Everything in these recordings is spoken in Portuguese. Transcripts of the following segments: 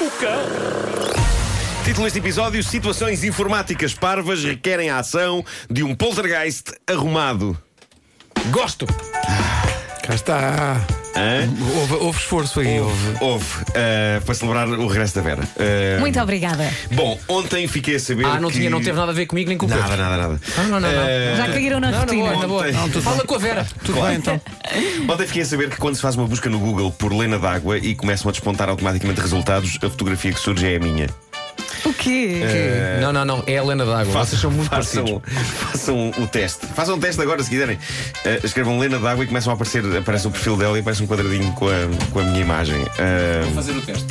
O cão. Título deste episódio: Situações informáticas parvas requerem a ação de um poltergeist arrumado. Gosto. Cá está. Houve, houve esforço aí, houve. Houve, uh, para celebrar o regresso da Vera. Uh, Muito obrigada. Bom, ontem fiquei a saber. Ah, não, que... tinha, não teve nada a ver comigo nem com o Pedro. Nada, nada, nada. Não, não, não, não. Uh, Já caíram na Não, na rotina. boa, na Fala com a Vera. Tudo Claro. bem então. Ontem fiquei a saber que quando se faz uma busca no Google por Lena d'água e começam a despontar automaticamente resultados, a fotografia que surge é a minha. Quê? Não, não, não. É a Helena d'Água. Vocês são muito façam, parecidos. façam o teste. Façam o teste agora, se quiserem. Uh, escrevam Lena d'água e começam a aparecer, aparece o perfil dela e aparece um quadradinho com a, com a minha imagem. Uh, fazer o teste.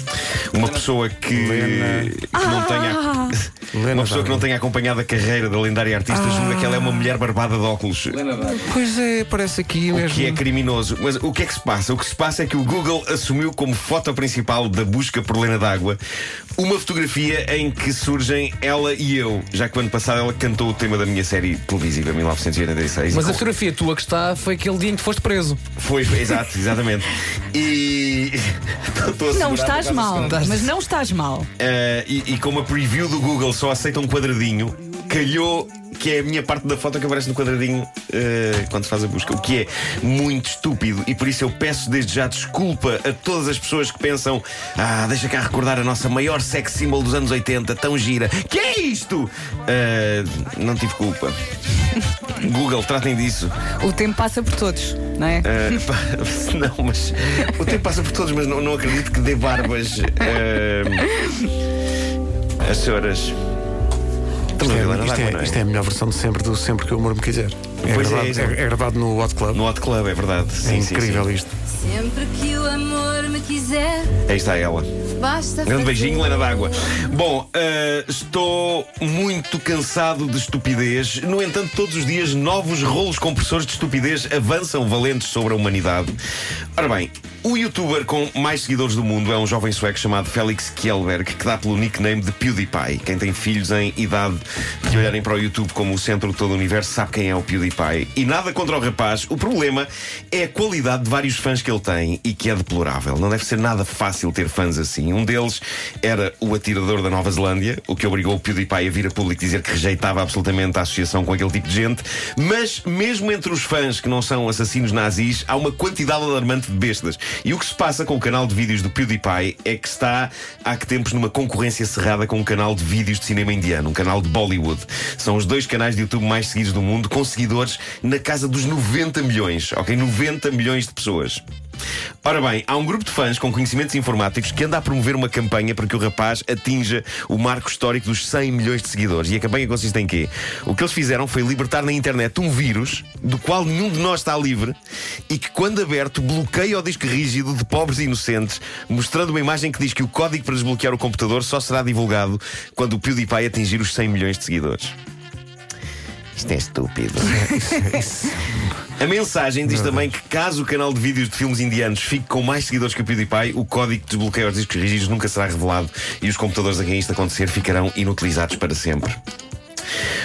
uma pessoa que, Lena- que não tenha. Lena Uma pessoa que não tenha acompanhado a carreira da lendária artista julga que ela é uma mulher barbada de óculos. Pois é, parece aqui O mesmo. que é criminoso. Mas o que é que se passa? O que se passa é que o Google assumiu como foto principal da busca por Lena d'Água uma fotografia em que surgem ela e eu, já que o ano passado ela cantou o tema da minha série televisiva, 1986. Mas a fotografia tua que está foi aquele dia em que foste preso. Foi, foi, exato, exatamente. E. Não estás mal, mas não estás mal. Eh, e, e como a preview do Google só aceita um quadradinho, calhou que é a minha parte da foto que aparece no quadradinho eh, quando se faz a busca, o que é muito estúpido e por isso eu peço desde já desculpa a todas as pessoas que pensam ah, deixa cá recordar a nossa maior sex symbol dos anos 80, tão gira. Que é isto? Eh, não tive culpa. Google, tratem disso. O tempo passa por todos, não é? Pá, não, mas o tempo passa por todos, mas não, não acredito que dê barbas às senhoras. Isto é, é, é? isto é a melhor versão de sempre do Sempre que o Amor Me Quiser. É, Pois é, gravado, é, é. é gravado no Hot Club. No Hot Club, é verdade. é Sim, sim, incrível sim. isto. Sempre que o amor me quiser, Aí está ela. basta Grande beijinho, Lena d'Água. Bom, eh, estou muito cansado de estupidez. No entanto, todos os dias novos rolos compressores de estupidez avançam valentes sobre a humanidade. Ora bem, o youtuber com mais seguidores do mundo é um jovem sueco chamado Felix Kjellberg, que dá pelo nickname de PewDiePie. Quem tem filhos em idade de olharem para o YouTube como o centro de todo o universo sabe quem é o PewDiePie. E nada contra o rapaz, o problema é a qualidade de vários fãs que ele tem e que é deplorável. Não deve ser nada fácil ter fãs assim. Um deles era o atirador da Nova Zelândia, o que obrigou o PewDiePie a vir a público dizer que rejeitava absolutamente a associação com aquele tipo de gente. Mas, mesmo entre os fãs que não são assassinos nazis, há uma quantidade alarmante de bestas. E o que se passa com o canal de vídeos do PewDiePie é que está há que tempos numa concorrência cerrada com um canal de vídeos de cinema indiano, um canal de Bollywood. São os dois canais de YouTube mais seguidos do mundo, com seguidores na casa dos 90 milhões, ok? 90 milhões de pessoas. Ora bem, há um grupo de fãs com conhecimentos informáticos que anda a promover uma campanha para que o rapaz atinja o marco histórico dos 100 milhões de seguidores. E a campanha consiste em quê? O que eles fizeram foi libertar na internet um vírus do qual nenhum de nós está livre e que, quando aberto, bloqueia o disco rígido de pobres e inocentes, mostrando uma imagem que diz que o código para desbloquear o computador só será divulgado quando o PewDiePie atingir os 100 milhões de seguidores. Isto é estúpido. A mensagem diz também que caso o canal de vídeos de filmes indianos fique com mais seguidores que o PewDiePie, o código que desbloqueia os discos rígidos nunca será revelado e os computadores a quem isto acontecer ficarão inutilizados para sempre.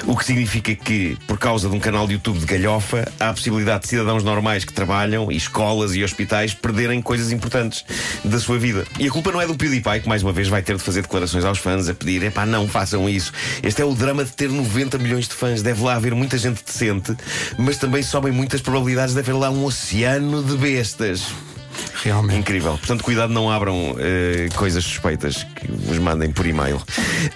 O que significa que, por causa de um canal de YouTube de galhofa, há a possibilidade de cidadãos normais que trabalham, e escolas e hospitais, perderem coisas importantes da sua vida. E a culpa não é do PewDiePie, que mais uma vez vai ter de fazer declarações aos fãs a pedir: epá, não façam isso. Este é o drama de ter 90 milhões de fãs. Deve lá haver muita gente decente, mas também sobem muitas probabilidades de haver lá um oceano de bestas. Realmente. Incrível. Portanto, cuidado, não abram eh, coisas suspeitas que vos mandem por e-mail.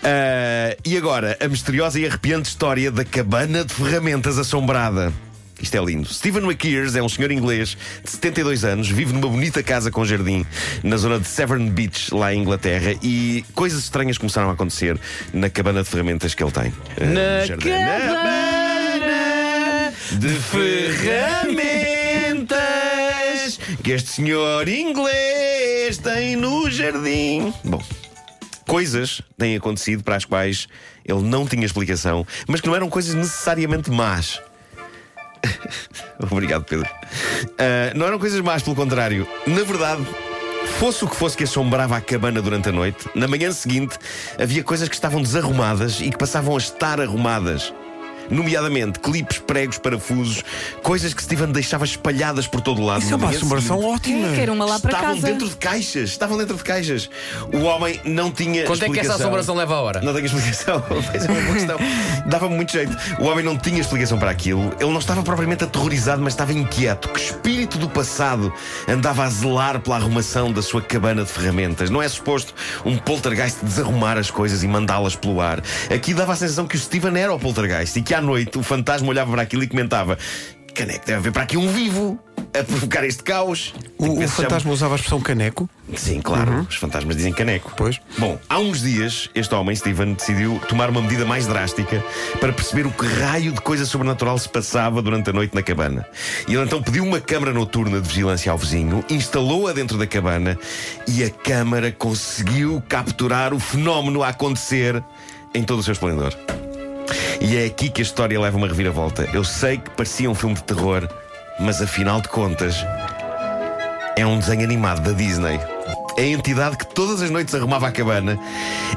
Ah, e agora, a misteriosa e arrepiante história da cabana de ferramentas assombrada. Isto é lindo. Stephen McKeers é um senhor inglês de 72 anos, vive numa bonita casa com jardim na zona de Severn Beach, lá em Inglaterra, e coisas estranhas começaram a acontecer na cabana de ferramentas que ele tem. Ah, Na cabana de ferramentas que este senhor inglês tem no jardim. Bom, coisas têm acontecido para as quais ele não tinha explicação, mas que não eram coisas necessariamente más. Obrigado, Pedro. Ah, não eram coisas más, pelo contrário. Na verdade, fosse o que fosse que assombrava a cabana durante a noite, na manhã seguinte havia coisas que estavam desarrumadas e que passavam a estar arrumadas. Nomeadamente clipes, pregos, parafusos, coisas que Steven deixava espalhadas por todo o lado. Isso é uma assombração ótima. É, quero uma lá para Estavam casa. dentro de caixas, estavam dentro de caixas. O homem não tinha Quanto é que essa explicação. assombração leva a hora? Não tenho explicação. É uma boa questão. Dava-me muito jeito. O homem não tinha explicação para aquilo. Ele não estava propriamente aterrorizado, mas estava inquieto. Que espírito do passado andava a zelar pela arrumação da sua cabana de ferramentas? Não é suposto um poltergeist desarrumar as coisas e mandá-las pelo ar. Aqui dava a sensação que o Steven era o poltergeist e que à noite o fantasma olhava para aquilo e comentava: Caneco, deve haver para aqui um vivo a provocar este caos. O, ver o se chama- fantasma usava a expressão caneco. Sim, claro. Os fantasmas dizem caneco. Pois. Bom, há uns dias, este homem, Steven, decidiu tomar uma medida mais drástica para perceber o que raio de coisa sobrenatural se passava durante a noite na cabana. E ele então pediu uma câmara noturna de vigilância ao vizinho, instalou-a dentro da cabana e a câmara conseguiu capturar o fenómeno a acontecer em todo o seu esplendor. E é aqui que a história leva uma reviravolta. Eu sei que parecia um filme de terror, mas afinal de contas, é um desenho animado da Disney. A entidade que todas as noites arrumava a cabana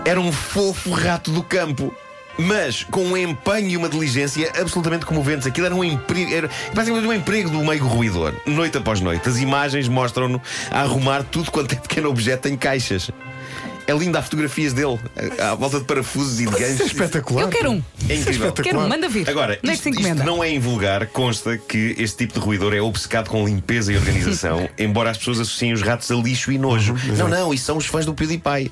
era um fofo rato do campo. Mas com um empenho e uma diligência absolutamente comoventes. Aquilo era um emprego, era basicamente um emprego do meio ruidor. Noite após noite. As imagens mostram-no a arrumar tudo quanto é pequeno objeto em caixas. É linda, há fotografias dele à volta de parafusos e de Isso é ganchos. espetacular. Eu quero um. É incrível. Quero um, manda vir. Agora, é que isto, se isto não é invulgar, consta que este tipo de ruidor é obcecado com limpeza e organização, embora as pessoas associem os ratos a lixo e nojo. não, não, isso são os fãs do PewDiePie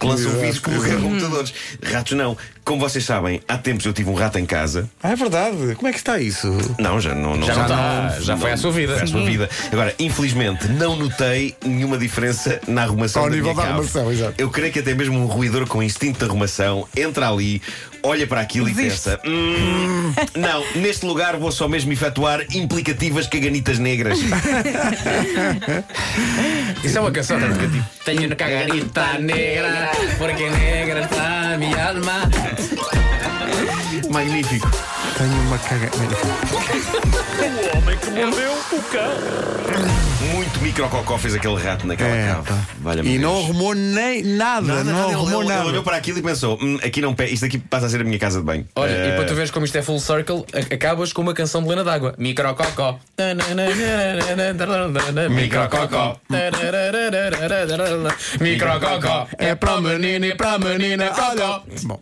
que lançam vídeos exato. computadores. Ratos não. Como vocês sabem, há tempos eu tive um rato em casa. Ah, é verdade. Como é que está isso? Não, já não, não Já não já está, já foi à sua vida. Foi à sua vida. Agora, infelizmente, não notei nenhuma diferença na arrumação Ao da nível minha da cave. arrumação, exato. Eu creio que até mesmo um ruidor com instinto de arrumação entra ali, olha para aquilo Desiste. e pensa: "Hum, não, neste lugar vou só mesmo efetuar implicativas caganitas negras. Isso é uma canção, tá? Tipo, Tenho uma cagarita negra, porque negra está a minha alma. Magnífico. Tenho uma caga. Muito micrococó fez aquele rato naquela É, cave. pá. Valha-me E não arrumou nem nada. Nada, não nada, ele- arrumou ele, nada. ele olhou para aquilo e pensou: "Hum, aqui não, pe- isto aqui passa a ser a minha casa de banho. Olha, Eh, e para tu veres como isto é full circle, acabas com uma canção de Lena d'Água. Micrococó. Micrococó. Micrococó. É para o menino e para a menina. Cocó. Bom.